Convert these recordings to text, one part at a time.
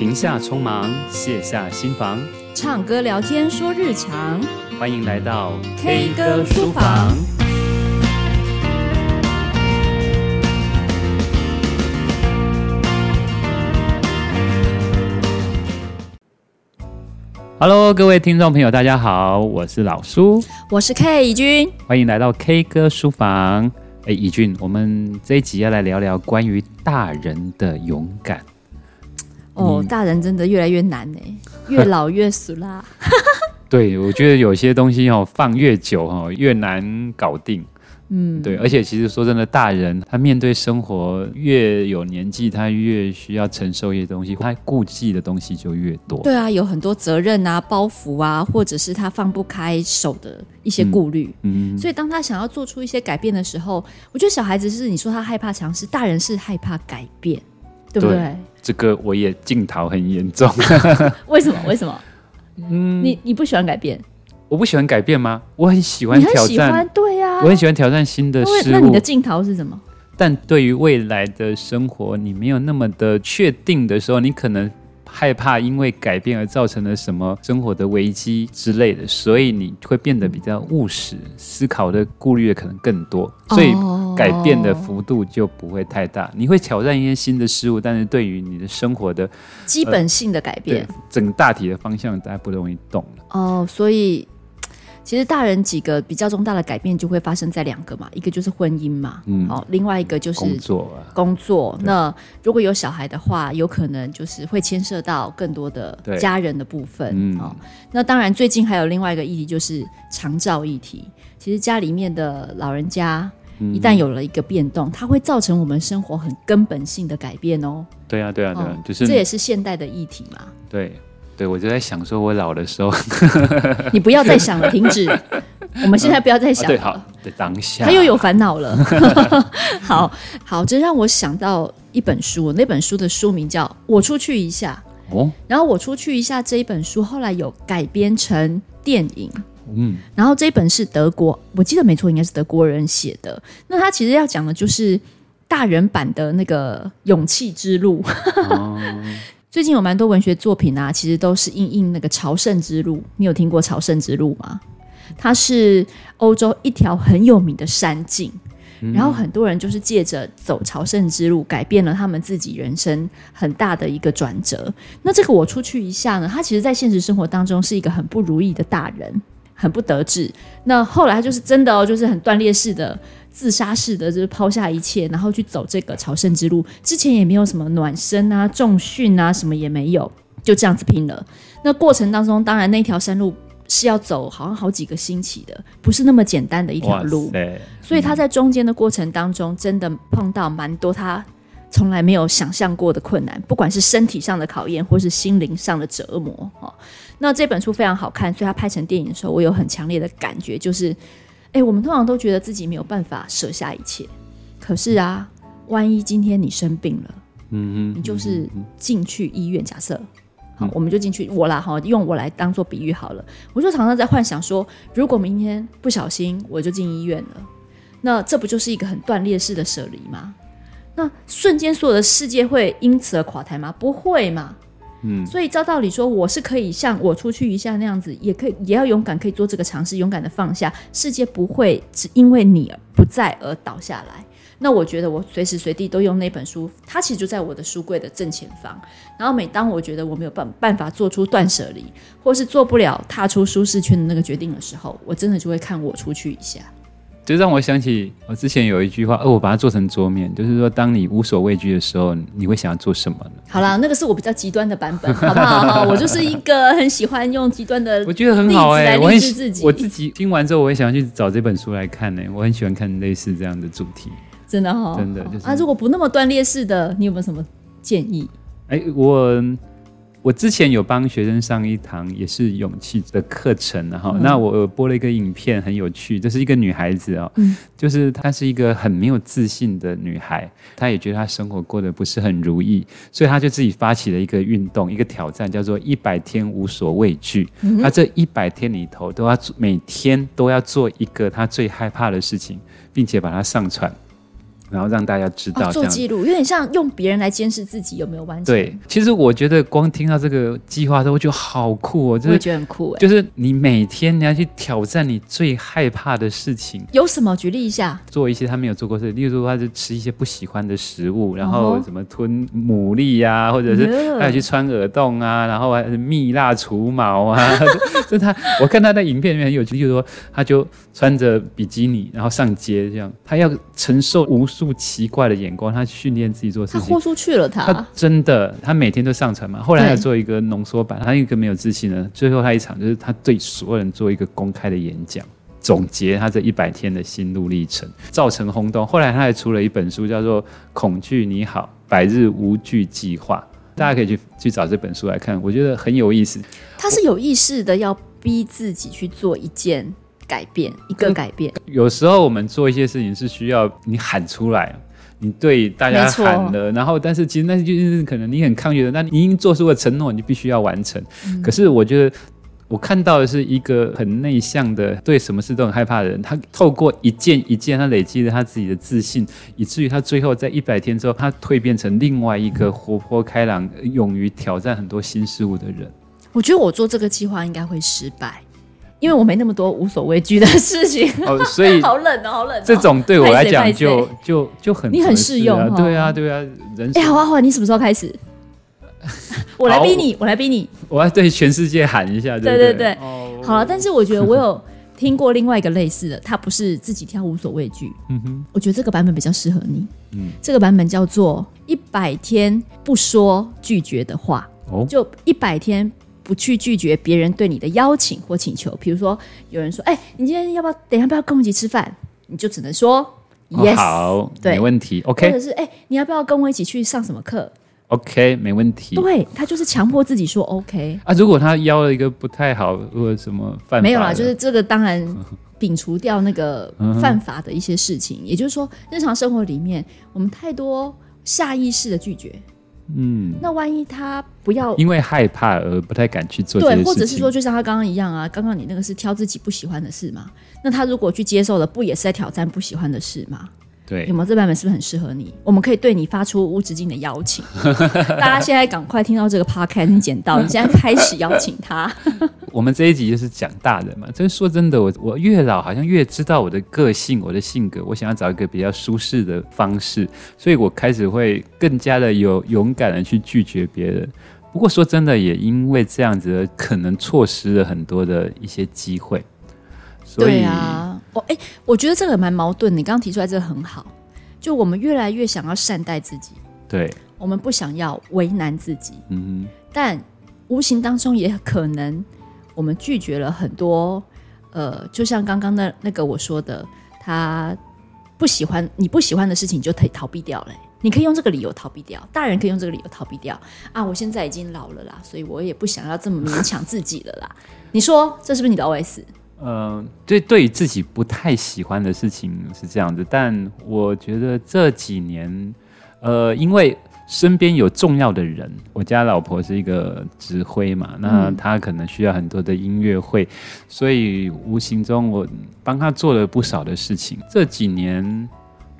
停下匆忙，卸下心防，唱歌聊天说日常。欢迎来到 K 歌书房。Hello，各位听众朋友，大家好，我是老苏，我是 K 以君，欢迎来到 K 歌书房。哎，以君，我们这一集要来聊聊关于大人的勇敢。哦，大人真的越来越难呢，越老越俗啦。对，我觉得有些东西哦，放越久哦，越难搞定。嗯，对，而且其实说真的，大人他面对生活越有年纪，他越需要承受一些东西，他顾忌的东西就越多。对啊，有很多责任啊、包袱啊，或者是他放不开手的一些顾虑。嗯，嗯，所以当他想要做出一些改变的时候，我觉得小孩子是你说他害怕尝试，大人是害怕改变，对不对？对这个我也镜头很严重。为什么？为什么？嗯，你你不喜欢改变？我不喜欢改变吗？我很喜欢挑战。对呀、啊，我很喜欢挑战新的事物。那你的镜头是什么？但对于未来的生活，你没有那么的确定的时候，你可能。害怕因为改变而造成了什么生活的危机之类的，所以你会变得比较务实，思考的顾虑的可能更多，所以改变的幅度就不会太大。你会挑战一些新的事物，但是对于你的生活的基本性的改变，呃、整个大体的方向大家不容易动了。哦，所以。其实大人几个比较重大的改变就会发生在两个嘛，一个就是婚姻嘛，嗯，好，另外一个就是工作。工作，那如果有小孩的话，有可能就是会牵涉到更多的家人的部分，嗯，好，那当然最近还有另外一个议题就是长照议题。其实家里面的老人家一旦有了一个变动，它会造成我们生活很根本性的改变哦。对啊，对啊，对啊，就是这也是现代的议题嘛。对。对，我就在想，说我老的时候，你不要再想了，停止。我们现在不要再想了。对，好，对，当下他又有烦恼了。好好，这让我想到一本书，那本书的书名叫《我出去一下》。哦，然后《我出去一下》这一本书后来有改编成电影。嗯，然后这一本是德国，我记得没错，应该是德国人写的。那他其实要讲的就是大人版的那个勇气之路。哦最近有蛮多文学作品啊，其实都是因应那个朝圣之路。你有听过朝圣之路吗？它是欧洲一条很有名的山径，嗯、然后很多人就是借着走朝圣之路，改变了他们自己人生很大的一个转折。那这个我出去一下呢，他其实在现实生活当中是一个很不如意的大人，很不得志。那后来他就是真的哦，就是很断裂式的。自杀式的，就是抛下一切，然后去走这个朝圣之路。之前也没有什么暖身啊、重训啊，什么也没有，就这样子拼了。那过程当中，当然那条山路是要走好像好几个星期的，不是那么简单的一条路。所以他在中间的过程当中，真的碰到蛮多他从来没有想象过的困难，不管是身体上的考验，或是心灵上的折磨。哦那这本书非常好看，所以他拍成电影的时候，我有很强烈的感觉，就是。哎，我们通常都觉得自己没有办法舍下一切，可是啊，万一今天你生病了，嗯嗯，你就是进去医院，假设，好，我们就进去，我啦哈，用我来当做比喻好了，我就常常在幻想说，如果明天不小心我就进医院了，那这不就是一个很断裂式的舍离吗？那瞬间所有的世界会因此而垮台吗？不会嘛。嗯，所以照道理说，我是可以像我出去一下那样子，也可以，也要勇敢，可以做这个尝试，勇敢的放下，世界不会只因为你不在而倒下来。那我觉得我随时随地都用那本书，它其实就在我的书柜的正前方。然后每当我觉得我没有办办法做出断舍离，或是做不了踏出舒适圈的那个决定的时候，我真的就会看我出去一下。就让我想起我之前有一句话，哦，我把它做成桌面，就是说，当你无所畏惧的时候，你会想要做什么呢？好啦，那个是我比较极端的版本，好不好？我就是一个很喜欢用极端的，我觉得很好哎、欸，我很自己，我自己听完之后，我也想要去找这本书来看呢、欸。我很喜欢看类似这样的主题，真的哈、哦，真的就是啊，如果不那么断裂式的，你有没有什么建议？哎、欸，我。我之前有帮学生上一堂也是勇气的课程，然后、嗯、那我播了一个影片，很有趣，这是一个女孩子哦，嗯、就是她是一个很没有自信的女孩，她也觉得她生活过得不是很如意，所以她就自己发起了一个运动，一个挑战，叫做一百天无所畏惧。她、嗯、这一百天里头都要每天都要做一个她最害怕的事情，并且把它上传。然后让大家知道、哦、做记录，有点像用别人来监视自己有没有完成。对，其实我觉得光听到这个计划的时候，我觉得好酷哦，就是、觉得很酷，就是你每天你要去挑战你最害怕的事情，有什么？举例一下，做一些他没有做过事，例如说他就吃一些不喜欢的食物，然后什么吞牡蛎呀、啊，或者是他要去穿耳洞啊，然后还是蜜蜡除毛啊，就他，我看他在影片里面很有趣，就是说他就穿着比基尼，然后上街这样，他要承受无数奇怪的眼光，他训练自己做事情，他豁出去了他，他真的，他每天都上传嘛。后来他做一个浓缩版，他一个没有自信呢，最后他一场就是他对所有人做一个公开的演讲，总结他这一百天的心路历程，造成轰动。后来他还出了一本书，叫做《恐惧你好，百日无惧计划》，大家可以去去找这本书来看，我觉得很有意思。他是有意识的要逼自己去做一件。改变一个改变，有时候我们做一些事情是需要你喊出来，你对大家喊了，然后但是其实那就是可能你很抗拒的，那你已经做出了承诺，你必须要完成。嗯。可是我觉得我看到的是一个很内向的，对什么事都很害怕的人，他透过一件一件，他累积了他自己的自信，以至于他最后在一百天之后，他蜕变成另外一个活泼开朗、勇于挑战很多新事物的人。我觉得我做这个计划应该会失败。因为我没那么多无所畏惧的事情，哦，所以 好冷哦，好冷哦。这种对我来讲就就就很你很适用，哦，对啊，对啊。人哎，好啊，好啊，你什么时候开始？我来逼你，我来逼你。我要对全世界喊一下，对对对，对。哦，好了，但是我觉得我有听过另外一个类似的，他不是自己跳无所畏惧。嗯哼，我觉得这个版本比较适合你。嗯，这个版本叫做一百天不说拒绝的话。哦，就一百天。不去拒绝别人对你的邀请或请求，比如说有人说：“哎、欸，你今天要不要等一下不要跟我一起吃饭？”你就只能说 “yes”，、哦、好，对，没问题。OK，或者是“哎、欸，你要不要跟我一起去上什么课？”OK，没问题。对，他就是强迫自己说 “OK”。啊，如果他邀了一个不太好或者什么犯法，没有啦，就是这个当然摒除掉那个 犯法的一些事情。也就是说，日常生活里面我们太多下意识的拒绝。嗯，那万一他不要因为害怕而不太敢去做对，或者是说就像他刚刚一样啊，刚刚你那个是挑自己不喜欢的事嘛，那他如果去接受了，不也是在挑战不喜欢的事吗？对，有没有这版本是不是很适合你？我们可以对你发出无止境的邀请。大家现在赶快听到这个 podcast，你捡到，你现在开始邀请他。我们这一集就是讲大人嘛。这说真的，我我越老好像越知道我的个性，我的性格，我想要找一个比较舒适的方式，所以我开始会更加的有勇敢的去拒绝别人。不过说真的，也因为这样子，可能错失了很多的一些机会。所以对啊，我、哦、哎，我觉得这个蛮矛盾。你刚刚提出来这个很好，就我们越来越想要善待自己，对，我们不想要为难自己，嗯哼，但无形当中也可能我们拒绝了很多，呃，就像刚刚那那个我说的，他不喜欢你不喜欢的事情，你就可以逃避掉了。你可以用这个理由逃避掉，大人可以用这个理由逃避掉啊！我现在已经老了啦，所以我也不想要这么勉强自己了啦。你说这是不是你的 OS？嗯，对，对于自己不太喜欢的事情是这样子，但我觉得这几年，呃，因为身边有重要的人，我家老婆是一个指挥嘛，那她可能需要很多的音乐会，所以无形中我帮她做了不少的事情。这几年。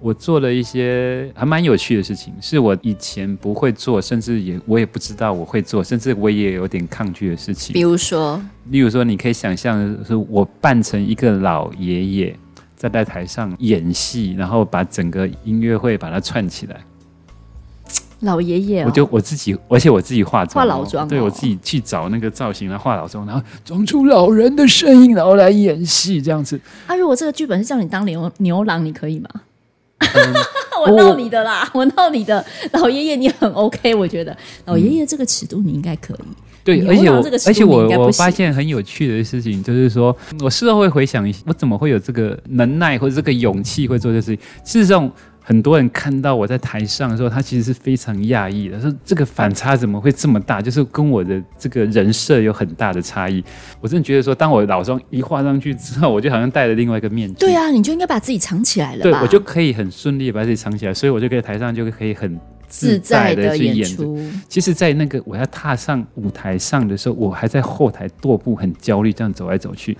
我做了一些还蛮有趣的事情，是我以前不会做，甚至也我也不知道我会做，甚至我也有点抗拒的事情。比如说，例如说，你可以想象，是我扮成一个老爷爷，在在台上演戏，然后把整个音乐会把它串起来。老爷爷、哦，我就我自己，而且我自己化妆，化老妆、哦，对我自己去找那个造型来化老妆，然后装出老人的声音，然后来演戏这样子。啊，如果这个剧本是叫你当牛牛郎，你可以吗？嗯、我闹你的啦！我闹你的，老爷爷你很 OK，我觉得老爷爷这个尺度你应该可以。对，而且我而且我我发现很有趣的事情就是说，我事后会回想一下，我怎么会有这个能耐或者这个勇气会做这事情？事实上。很多人看到我在台上的时候，他其实是非常讶异的，说这个反差怎么会这么大？就是跟我的这个人设有很大的差异。我真的觉得说，当我老妆一画上去之后，我就好像戴了另外一个面具。对啊，你就应该把自己藏起来了。对，我就可以很顺利的把自己藏起来，所以我就可以台上就可以很自在的去演出。其实，在那个我要踏上舞台上的时候，我还在后台踱步，很焦虑，这样走来走去。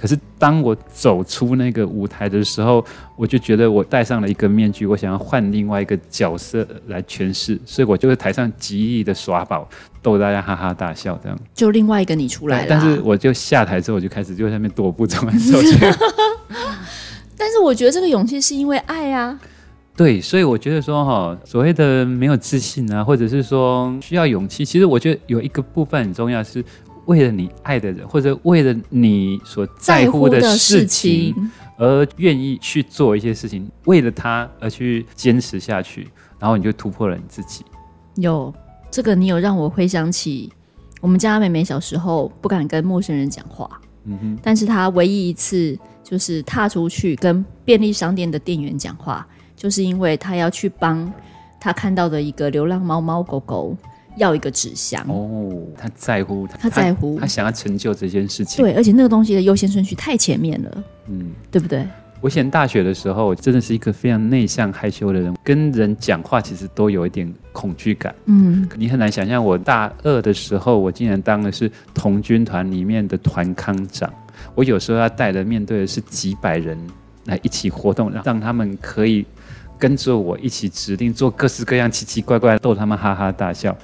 可是当我走出那个舞台的时候，我就觉得我戴上了一个面具，我想要换另外一个角色来诠释，所以我就在台上极力的耍宝，逗大家哈哈大笑，这样。就另外一个你出来了。但是我就下台之后，我就开始就在那边踱步，走来走去。但是我觉得这个勇气是因为爱啊。对，所以我觉得说哈，所谓的没有自信啊，或者是说需要勇气，其实我觉得有一个部分很重要，是为了你爱的人，或者为了你所在乎的事情而愿意去做一些事情，为了他而去坚持下去，然后你就突破了你自己。有这个，你有让我回想起我们家妹妹小时候不敢跟陌生人讲话，嗯哼，但是她唯一一次就是踏出去跟便利商店的店员讲话。就是因为他要去帮他看到的一个流浪猫猫狗狗要一个纸箱哦，他在乎他，在乎他，他想要成就这件事情。对，而且那个东西的优先顺序太前面了，嗯，对不对？我以前大学的时候真的是一个非常内向害羞的人，跟人讲话其实都有一点恐惧感。嗯，你很难想象，我大二的时候，我竟然当的是童军团里面的团康长，我有时候要带的面对的是几百人来一起活动，让让他们可以。跟着我一起指令做各式各样奇奇怪怪的，逗他们哈哈大笑。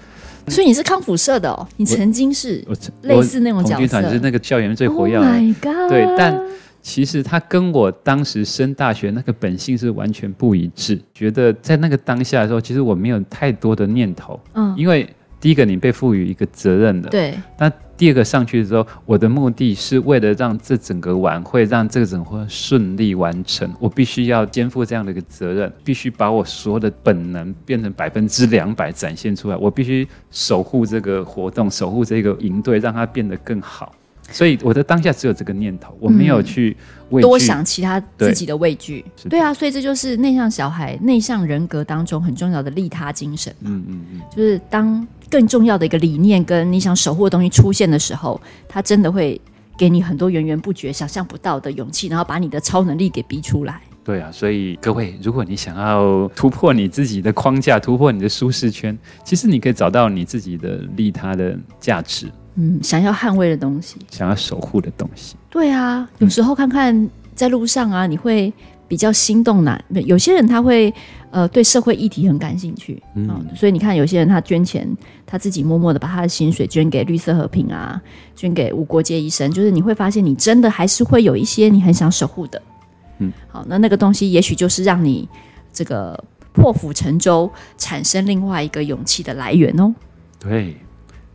所以你是康复社的哦？你曾经是类似那种角色，童军团是那个校园最活跃的。Oh my God！对，但其实他跟我当时升大学那个本性是完全不一致。觉得在那个当下的时候，其实我没有太多的念头，嗯，因为。第一个，你被赋予一个责任的。对。那第二个上去的时候，我的目的是为了让这整个晚会，让这个整个顺利完成，我必须要肩负这样的一个责任，必须把我所有的本能变成百分之两百展现出来。我必须守护这个活动，守护这个营队，让它变得更好。所以我的当下只有这个念头，我没有去、嗯、多想其他自己的畏惧。对，对啊，所以这就是内向小孩、内向人格当中很重要的利他精神。嗯嗯嗯，就是当。更重要的一个理念跟你想守护的东西出现的时候，它真的会给你很多源源不绝、想象不到的勇气，然后把你的超能力给逼出来。对啊，所以各位，如果你想要突破你自己的框架，突破你的舒适圈，其实你可以找到你自己的利他的价值。嗯，想要捍卫的东西，想要守护的东西。对啊，有时候看看在路上啊，你会。比较心动男，有些人他会呃对社会议题很感兴趣，嗯，所以你看有些人他捐钱，他自己默默的把他的薪水捐给绿色和平啊，捐给无国界医生，就是你会发现你真的还是会有一些你很想守护的，嗯，好，那那个东西也许就是让你这个破釜沉舟，产生另外一个勇气的来源哦。对，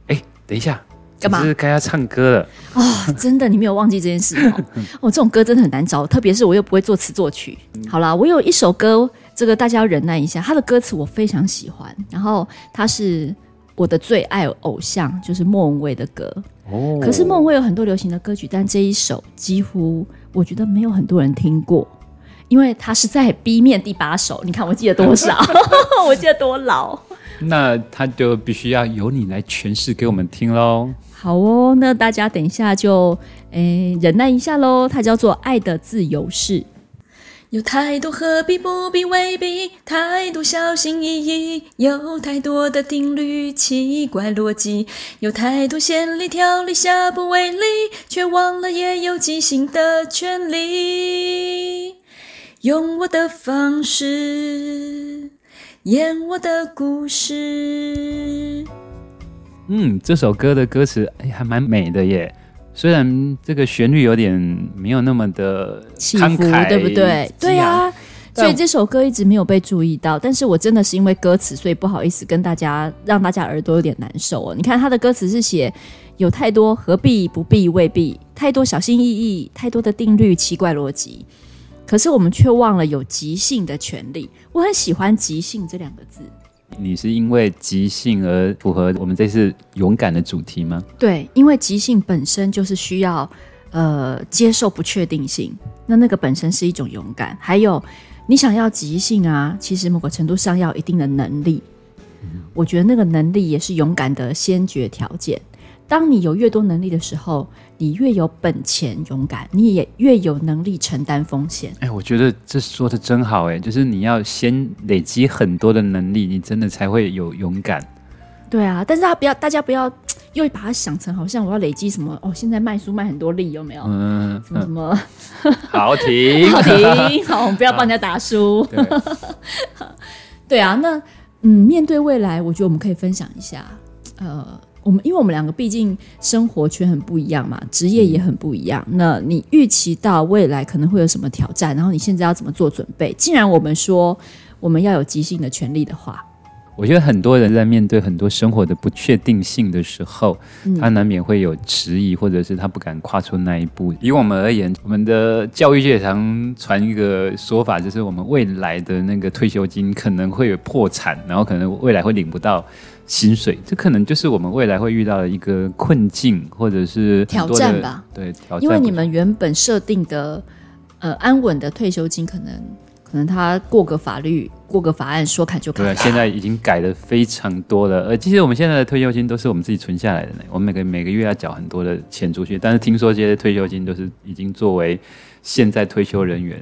哎，等一下。干嘛？是该要唱歌了哦，真的，你没有忘记这件事哦。哦，这种歌真的很难找，特别是我又不会作词作曲。好啦，我有一首歌，这个大家要忍耐一下，他的歌词我非常喜欢。然后他是我的最爱偶像，就是莫文蔚的歌。哦。可是莫文蔚有很多流行的歌曲，但这一首几乎我觉得没有很多人听过，因为他是在 B 面第八首。你看我记得多少？我记得多老？那他就必须要由你来诠释给我们听喽。好哦，那大家等一下就诶忍耐一下喽。它叫做《爱的自由式》。有太多何必不必未必，太多小心翼翼，有太多的定律奇怪逻辑，有太多先例条例下不为例，却忘了也有即兴的权利。用我的方式演我的故事。嗯，这首歌的歌词哎，还蛮美的耶。虽然这个旋律有点没有那么的起伏，对不对？对啊，所以这首歌一直没有被注意到。但是我真的是因为歌词，所以不好意思跟大家让大家耳朵有点难受哦。你看他的歌词是写有太多何必不必未必，太多小心翼翼，太多的定律奇怪逻辑，可是我们却忘了有即兴的权利。我很喜欢即兴这两个字。你是因为即兴而符合我们这次勇敢的主题吗？对，因为即兴本身就是需要呃接受不确定性，那那个本身是一种勇敢。还有你想要即兴啊，其实某个程度上要一定的能力。嗯，我觉得那个能力也是勇敢的先决条件。当你有越多能力的时候，你越有本钱勇敢，你也越有能力承担风险。哎，我觉得这说的真好，哎，就是你要先累积很多的能力，你真的才会有勇敢。对啊，但是他不要，大家不要又把它想成好像我要累积什么哦，现在卖书卖很多力有没有？嗯，什么什么？好停，好停，好，我们不要 帮人家打书。对，对啊，那嗯，面对未来，我觉得我们可以分享一下，呃。我们因为我们两个毕竟生活圈很不一样嘛，职业也很不一样。那你预期到未来可能会有什么挑战？然后你现在要怎么做准备？既然我们说我们要有即兴的权利的话，我觉得很多人在面对很多生活的不确定性的时候，他难免会有迟疑，或者是他不敢跨出那一步。以我们而言，我们的教育界常传一个说法，就是我们未来的那个退休金可能会有破产，然后可能未来会领不到。薪水，这可能就是我们未来会遇到的一个困境，或者是挑战吧。对，挑战。因为你们原本设定的呃安稳的退休金，可能可能他过个法律，过个法案，说砍就砍。对，现在已经改的非常多了。呃，其实我们现在的退休金都是我们自己存下来的呢。我们每个每个月要缴很多的钱出去，但是听说这些退休金都是已经作为现在退休人员。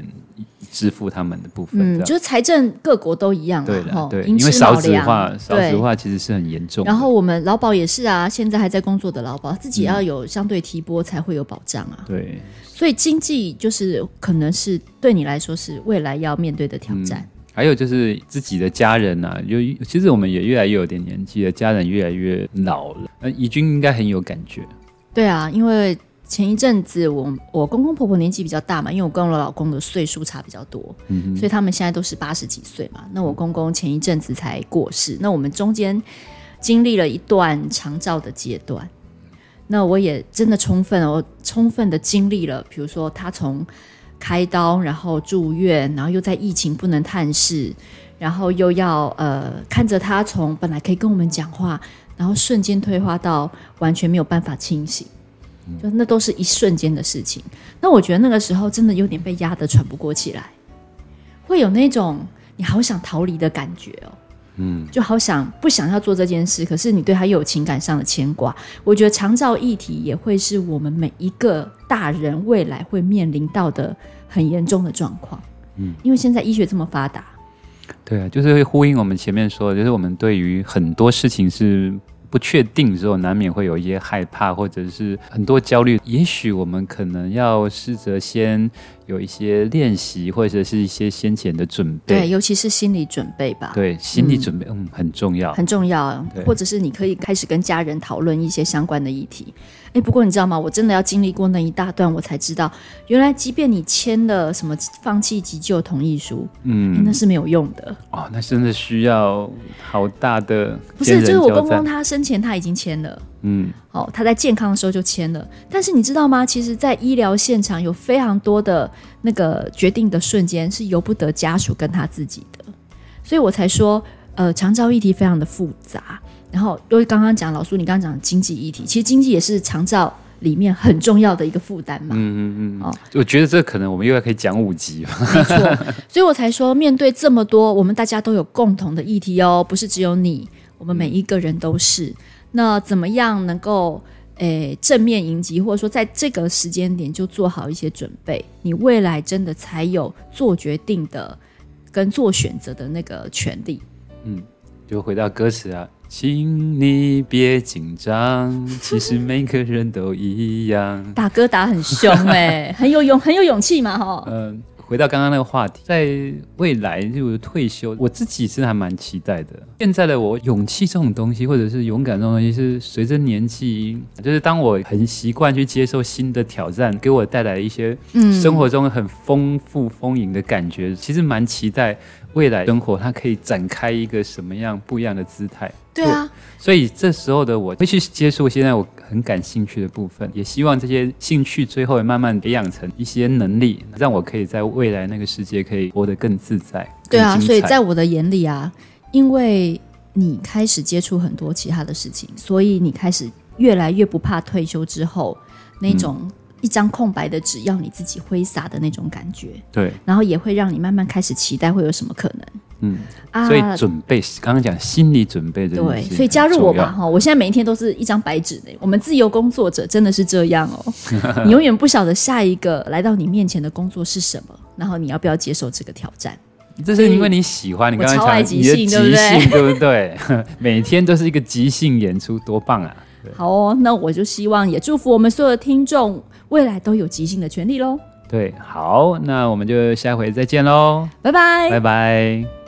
支付他们的部分，嗯，就是财政各国都一样，对的，对，因为少子化，少子化其实是很严重。然后我们劳保也是啊，现在还在工作的劳保，自己要有相对提拨才会有保障啊。对，所以经济就是可能是对你来说是未来要面对的挑战。还有就是自己的家人啊，就其实我们也越来越有点年纪了，家人越来越老了。那怡君应该很有感觉。对啊，因为。前一阵子我，我我公公婆婆年纪比较大嘛，因为我跟我老公的岁数差比较多，嗯、哼所以他们现在都是八十几岁嘛。那我公公前一阵子才过世，那我们中间经历了一段长照的阶段。那我也真的充分，哦充分的经历了，比如说他从开刀，然后住院，然后又在疫情不能探视，然后又要呃看着他从本来可以跟我们讲话，然后瞬间退化到完全没有办法清醒。就那都是一瞬间的事情，那我觉得那个时候真的有点被压得喘不过气来，会有那种你好想逃离的感觉哦，嗯，就好想不想要做这件事，可是你对他又有情感上的牵挂。我觉得长照议题也会是我们每一个大人未来会面临到的很严重的状况，嗯，因为现在医学这么发达，对啊，就是会呼应我们前面说的，就是我们对于很多事情是。不确定之后，难免会有一些害怕，或者是很多焦虑。也许我们可能要试着先。有一些练习，或者是一些先前的准备，对，尤其是心理准备吧。对，心理准备，嗯，嗯，很重要，很重要。或者是你可以开始跟家人讨论一些相关的议题。哎，不过你知道吗？我真的要经历过那一大段，我才知道，原来即便你签了什么放弃急救同意书，嗯，那是没有用的。哦，那真的需要好大的。不是，就是我公公他生前他已经签了。嗯，哦，他在健康的时候就签了，但是你知道吗？其实，在医疗现场有非常多的那个决定的瞬间是由不得家属跟他自己的，所以我才说，呃，长照议题非常的复杂。然后，因为刚刚讲老苏，你刚刚讲经济议题，其实经济也是长照里面很重要的一个负担嘛。嗯嗯嗯。哦，我觉得这可能我们又要可以讲五集。没错，所以我才说，面对这么多，我们大家都有共同的议题哦，不是只有你，我们每一个人都是。那怎么样能够诶、欸、正面迎击，或者说在这个时间点就做好一些准备，你未来真的才有做决定的跟做选择的那个权利。嗯，就回到歌词啊，请你别紧张，其实每个人都一样。打歌打很凶哎、欸，很有勇很有勇气嘛哈。嗯。回到刚刚那个话题，在未来就退休，我自己是还蛮期待的。现在的我，勇气这种东西，或者是勇敢这种东西，是随着年纪，就是当我很习惯去接受新的挑战，给我带来一些生活中很丰富丰盈的感觉。嗯、其实蛮期待未来生活它可以展开一个什么样不一样的姿态。对啊。所以这时候的我会去接触现在我很感兴趣的部分，也希望这些兴趣最后也慢慢培养成一些能力，让我可以在未来那个世界可以活得更自在。对啊，所以在我的眼里啊，因为你开始接触很多其他的事情，所以你开始越来越不怕退休之后那种一张空白的纸要你自己挥洒的那种感觉。对，然后也会让你慢慢开始期待会有什么可能。嗯啊，所以准备刚刚讲心理准备，对，所以加入我吧哈！我现在每一天都是一张白纸呢。我们自由工作者真的是这样哦，你永远不晓得下一个来到你面前的工作是什么，然后你要不要接受这个挑战？这是因为你喜欢，你刚刚超爱即兴，即兴对不对？每天都是一个即兴演出，多棒啊！好哦，那我就希望也祝福我们所有的听众未来都有即兴的权利喽。对，好，那我们就下回再见喽，拜拜，拜拜。